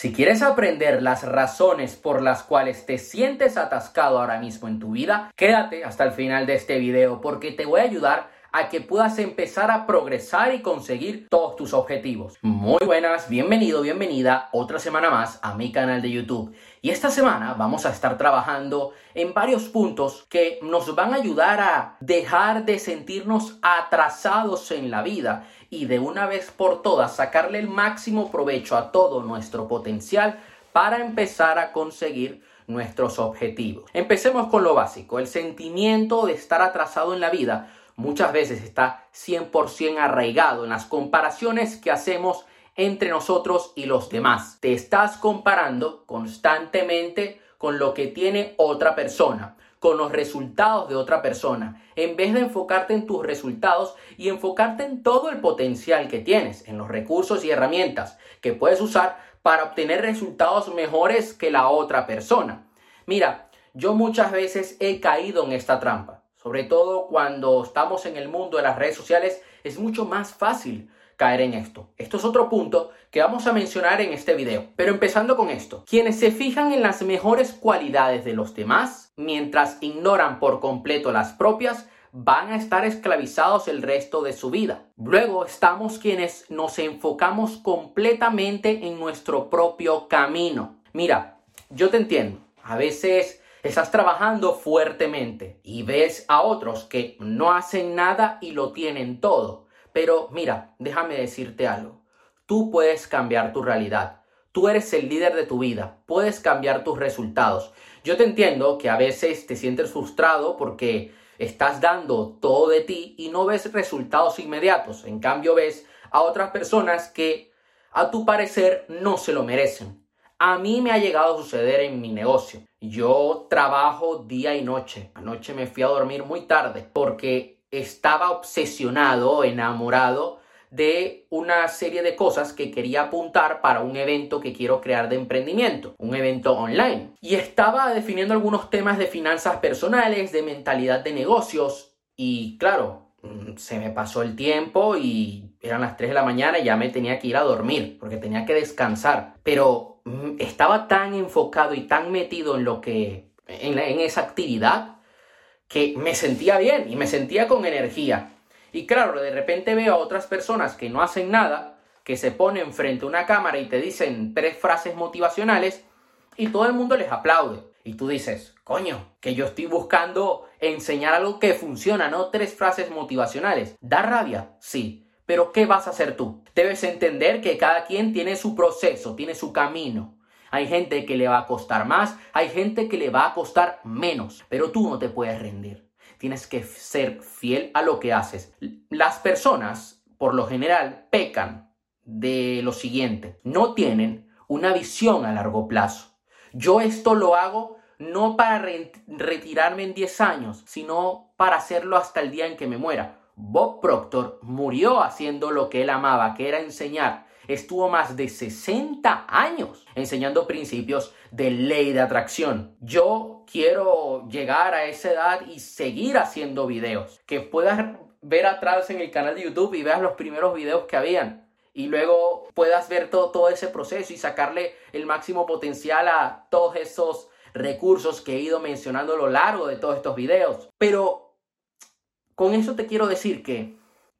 Si quieres aprender las razones por las cuales te sientes atascado ahora mismo en tu vida, quédate hasta el final de este video porque te voy a ayudar a que puedas empezar a progresar y conseguir todos tus objetivos. Muy buenas, bienvenido, bienvenida otra semana más a mi canal de YouTube. Y esta semana vamos a estar trabajando en varios puntos que nos van a ayudar a dejar de sentirnos atrasados en la vida y de una vez por todas sacarle el máximo provecho a todo nuestro potencial para empezar a conseguir nuestros objetivos. Empecemos con lo básico, el sentimiento de estar atrasado en la vida muchas veces está 100% arraigado en las comparaciones que hacemos entre nosotros y los demás. Te estás comparando constantemente con lo que tiene otra persona, con los resultados de otra persona, en vez de enfocarte en tus resultados y enfocarte en todo el potencial que tienes, en los recursos y herramientas que puedes usar para obtener resultados mejores que la otra persona. Mira, yo muchas veces he caído en esta trampa sobre todo cuando estamos en el mundo de las redes sociales, es mucho más fácil caer en esto. Esto es otro punto que vamos a mencionar en este video. Pero empezando con esto, quienes se fijan en las mejores cualidades de los demás, mientras ignoran por completo las propias, van a estar esclavizados el resto de su vida. Luego estamos quienes nos enfocamos completamente en nuestro propio camino. Mira, yo te entiendo. A veces Estás trabajando fuertemente y ves a otros que no hacen nada y lo tienen todo. Pero mira, déjame decirte algo. Tú puedes cambiar tu realidad. Tú eres el líder de tu vida. Puedes cambiar tus resultados. Yo te entiendo que a veces te sientes frustrado porque estás dando todo de ti y no ves resultados inmediatos. En cambio ves a otras personas que a tu parecer no se lo merecen. A mí me ha llegado a suceder en mi negocio. Yo trabajo día y noche. Anoche me fui a dormir muy tarde porque estaba obsesionado, enamorado de una serie de cosas que quería apuntar para un evento que quiero crear de emprendimiento, un evento online. Y estaba definiendo algunos temas de finanzas personales, de mentalidad de negocios y claro, mm, se me pasó el tiempo y eran las 3 de la mañana y ya me tenía que ir a dormir porque tenía que descansar. Pero estaba tan enfocado y tan metido en lo que, en, en esa actividad, que me sentía bien y me sentía con energía. Y claro, de repente veo a otras personas que no hacen nada, que se ponen frente a una cámara y te dicen tres frases motivacionales y todo el mundo les aplaude. Y tú dices, coño, que yo estoy buscando enseñar algo que funciona, no tres frases motivacionales. ¿Da rabia? Sí. Pero ¿qué vas a hacer tú? Debes entender que cada quien tiene su proceso, tiene su camino. Hay gente que le va a costar más, hay gente que le va a costar menos, pero tú no te puedes rendir. Tienes que ser fiel a lo que haces. Las personas, por lo general, pecan de lo siguiente. No tienen una visión a largo plazo. Yo esto lo hago no para retirarme en 10 años, sino para hacerlo hasta el día en que me muera. Bob Proctor murió haciendo lo que él amaba, que era enseñar. Estuvo más de 60 años enseñando principios de ley de atracción. Yo quiero llegar a esa edad y seguir haciendo videos. Que puedas ver atrás en el canal de YouTube y veas los primeros videos que habían. Y luego puedas ver todo, todo ese proceso y sacarle el máximo potencial a todos esos recursos que he ido mencionando a lo largo de todos estos videos. Pero con eso te quiero decir que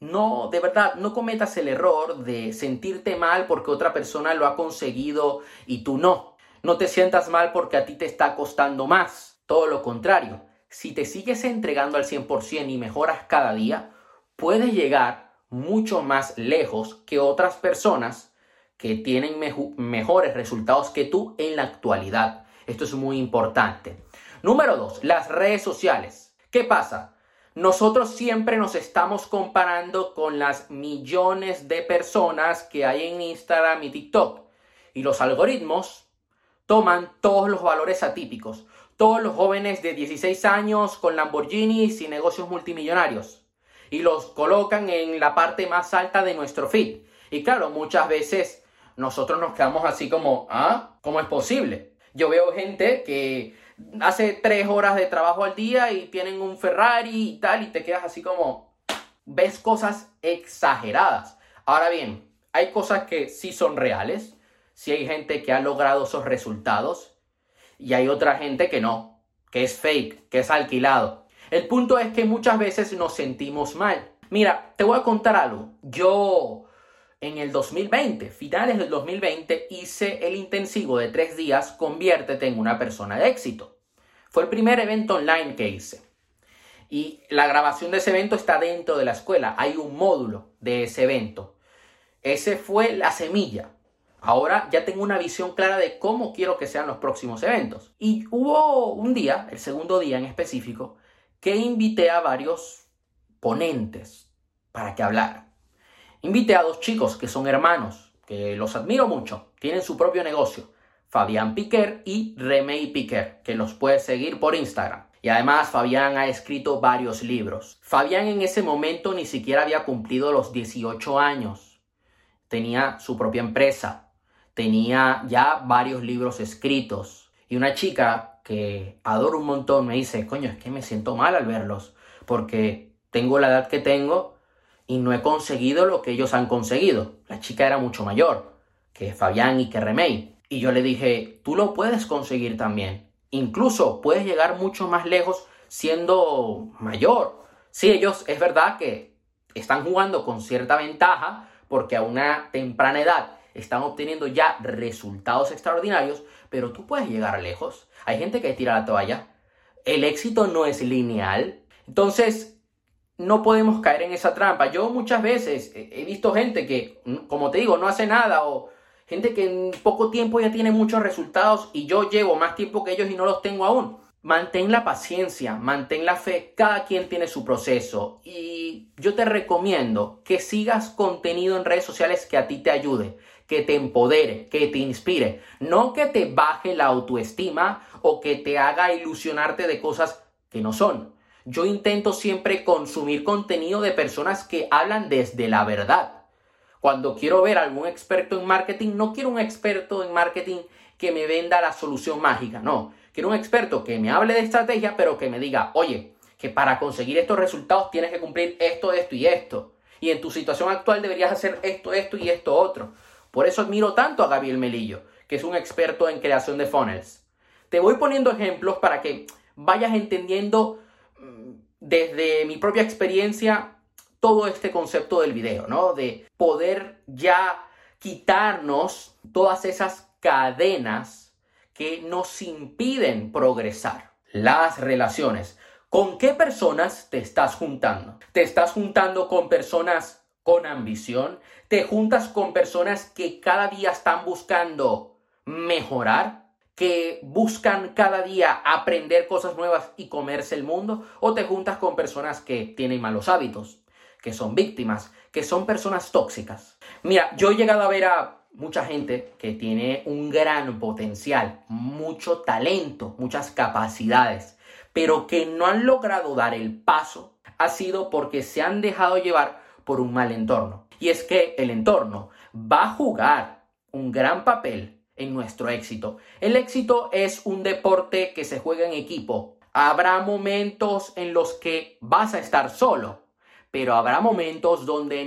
no, de verdad, no cometas el error de sentirte mal porque otra persona lo ha conseguido y tú no. No te sientas mal porque a ti te está costando más. Todo lo contrario, si te sigues entregando al 100% y mejoras cada día, puedes llegar mucho más lejos que otras personas que tienen mejores resultados que tú en la actualidad. Esto es muy importante. Número dos, las redes sociales. ¿Qué pasa? Nosotros siempre nos estamos comparando con las millones de personas que hay en Instagram y TikTok. Y los algoritmos toman todos los valores atípicos. Todos los jóvenes de 16 años con Lamborghinis y negocios multimillonarios. Y los colocan en la parte más alta de nuestro feed. Y claro, muchas veces nosotros nos quedamos así como, ¿ah? ¿Cómo es posible? Yo veo gente que hace tres horas de trabajo al día y tienen un Ferrari y tal, y te quedas así como, ves cosas exageradas. Ahora bien, hay cosas que sí son reales, si hay gente que ha logrado esos resultados y hay otra gente que no, que es fake, que es alquilado. El punto es que muchas veces nos sentimos mal. Mira, te voy a contar algo. Yo en el 2020, finales del 2020, hice el intensivo de tres días, conviértete en una persona de éxito. Fue el primer evento online que hice. Y la grabación de ese evento está dentro de la escuela. Hay un módulo de ese evento. Ese fue la semilla. Ahora ya tengo una visión clara de cómo quiero que sean los próximos eventos. Y hubo un día, el segundo día en específico, que invité a varios ponentes para que hablaran. Invité a dos chicos que son hermanos, que los admiro mucho, tienen su propio negocio, Fabián Piquer y Remey Piquer, que los puedes seguir por Instagram. Y además Fabián ha escrito varios libros. Fabián en ese momento ni siquiera había cumplido los 18 años. Tenía su propia empresa, tenía ya varios libros escritos. Y una chica que adoro un montón me dice, coño, es que me siento mal al verlos, porque tengo la edad que tengo y no he conseguido lo que ellos han conseguido. La chica era mucho mayor que Fabián y que Remey. Y yo le dije, tú lo puedes conseguir también. Incluso puedes llegar mucho más lejos siendo mayor. Sí, ellos es verdad que están jugando con cierta ventaja porque a una temprana edad están obteniendo ya resultados extraordinarios, pero tú puedes llegar lejos. Hay gente que tira la toalla. El éxito no es lineal. Entonces, no podemos caer en esa trampa. Yo muchas veces he visto gente que, como te digo, no hace nada o gente que en poco tiempo ya tiene muchos resultados y yo llevo más tiempo que ellos y no los tengo aún. Mantén la paciencia, mantén la fe, cada quien tiene su proceso y yo te recomiendo que sigas contenido en redes sociales que a ti te ayude, que te empodere, que te inspire, no que te baje la autoestima o que te haga ilusionarte de cosas que no son. Yo intento siempre consumir contenido de personas que hablan desde la verdad. Cuando quiero ver a algún experto en marketing, no quiero un experto en marketing que me venda la solución mágica, no. Quiero un experto que me hable de estrategia, pero que me diga, oye, que para conseguir estos resultados tienes que cumplir esto, esto y esto. Y en tu situación actual deberías hacer esto, esto y esto otro. Por eso admiro tanto a Gabriel Melillo, que es un experto en creación de funnels. Te voy poniendo ejemplos para que vayas entendiendo desde mi propia experiencia todo este concepto del video, ¿no? De poder ya quitarnos todas esas cadenas que nos impiden progresar. Las relaciones. ¿Con qué personas te estás juntando? ¿Te estás juntando con personas con ambición? ¿Te juntas con personas que cada día están buscando mejorar? Que buscan cada día aprender cosas nuevas y comerse el mundo, o te juntas con personas que tienen malos hábitos, que son víctimas, que son personas tóxicas. Mira, yo he llegado a ver a mucha gente que tiene un gran potencial, mucho talento, muchas capacidades, pero que no han logrado dar el paso, ha sido porque se han dejado llevar por un mal entorno. Y es que el entorno va a jugar un gran papel en nuestro éxito. El éxito es un deporte que se juega en equipo. Habrá momentos en los que vas a estar solo, pero habrá momentos donde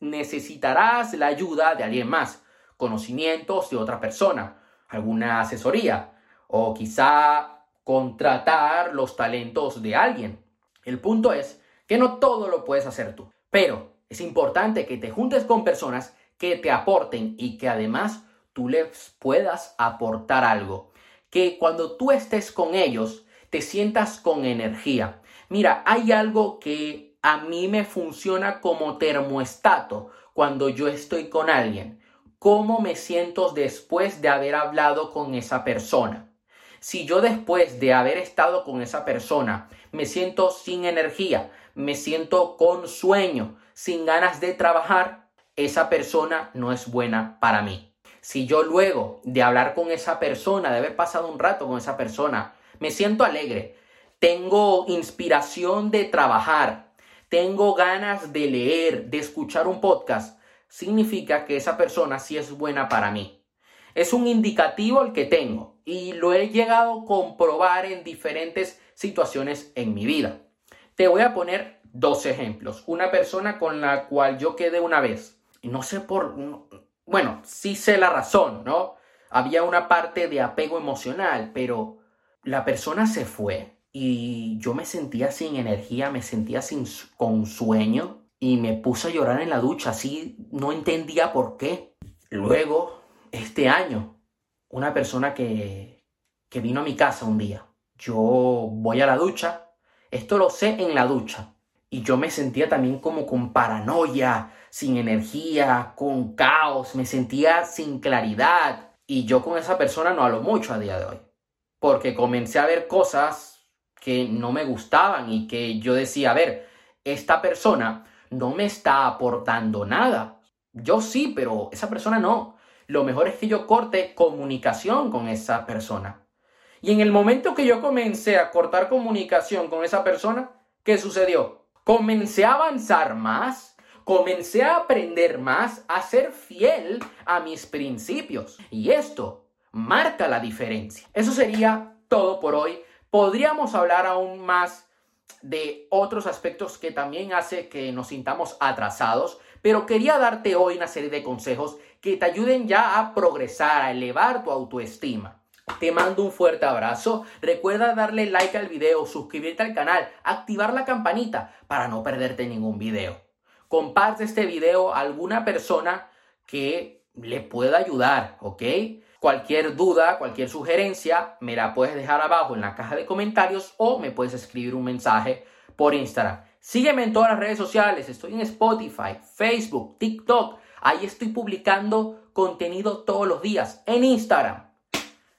necesitarás la ayuda de alguien más, conocimientos de otra persona, alguna asesoría o quizá contratar los talentos de alguien. El punto es que no todo lo puedes hacer tú, pero es importante que te juntes con personas que te aporten y que además tú les puedas aportar algo. Que cuando tú estés con ellos, te sientas con energía. Mira, hay algo que a mí me funciona como termostato cuando yo estoy con alguien. ¿Cómo me siento después de haber hablado con esa persona? Si yo después de haber estado con esa persona me siento sin energía, me siento con sueño, sin ganas de trabajar, esa persona no es buena para mí. Si yo luego de hablar con esa persona, de haber pasado un rato con esa persona, me siento alegre, tengo inspiración de trabajar, tengo ganas de leer, de escuchar un podcast, significa que esa persona sí es buena para mí. Es un indicativo el que tengo y lo he llegado a comprobar en diferentes situaciones en mi vida. Te voy a poner dos ejemplos. Una persona con la cual yo quedé una vez. No sé por bueno, sí sé la razón, ¿no? Había una parte de apego emocional, pero la persona se fue y yo me sentía sin energía, me sentía sin, con sueño y me puse a llorar en la ducha, así no entendía por qué. Luego, este año, una persona que, que vino a mi casa un día, yo voy a la ducha, esto lo sé en la ducha, y yo me sentía también como con paranoia, sin energía, con caos, me sentía sin claridad. Y yo con esa persona no hablo mucho a día de hoy. Porque comencé a ver cosas que no me gustaban y que yo decía, a ver, esta persona no me está aportando nada. Yo sí, pero esa persona no. Lo mejor es que yo corte comunicación con esa persona. Y en el momento que yo comencé a cortar comunicación con esa persona, ¿qué sucedió? Comencé a avanzar más, comencé a aprender más, a ser fiel a mis principios. Y esto marca la diferencia. Eso sería todo por hoy. Podríamos hablar aún más de otros aspectos que también hace que nos sintamos atrasados, pero quería darte hoy una serie de consejos que te ayuden ya a progresar, a elevar tu autoestima. Te mando un fuerte abrazo. Recuerda darle like al video, suscribirte al canal, activar la campanita para no perderte ningún video. Comparte este video a alguna persona que le pueda ayudar, ¿ok? Cualquier duda, cualquier sugerencia, me la puedes dejar abajo en la caja de comentarios o me puedes escribir un mensaje por Instagram. Sígueme en todas las redes sociales, estoy en Spotify, Facebook, TikTok. Ahí estoy publicando contenido todos los días en Instagram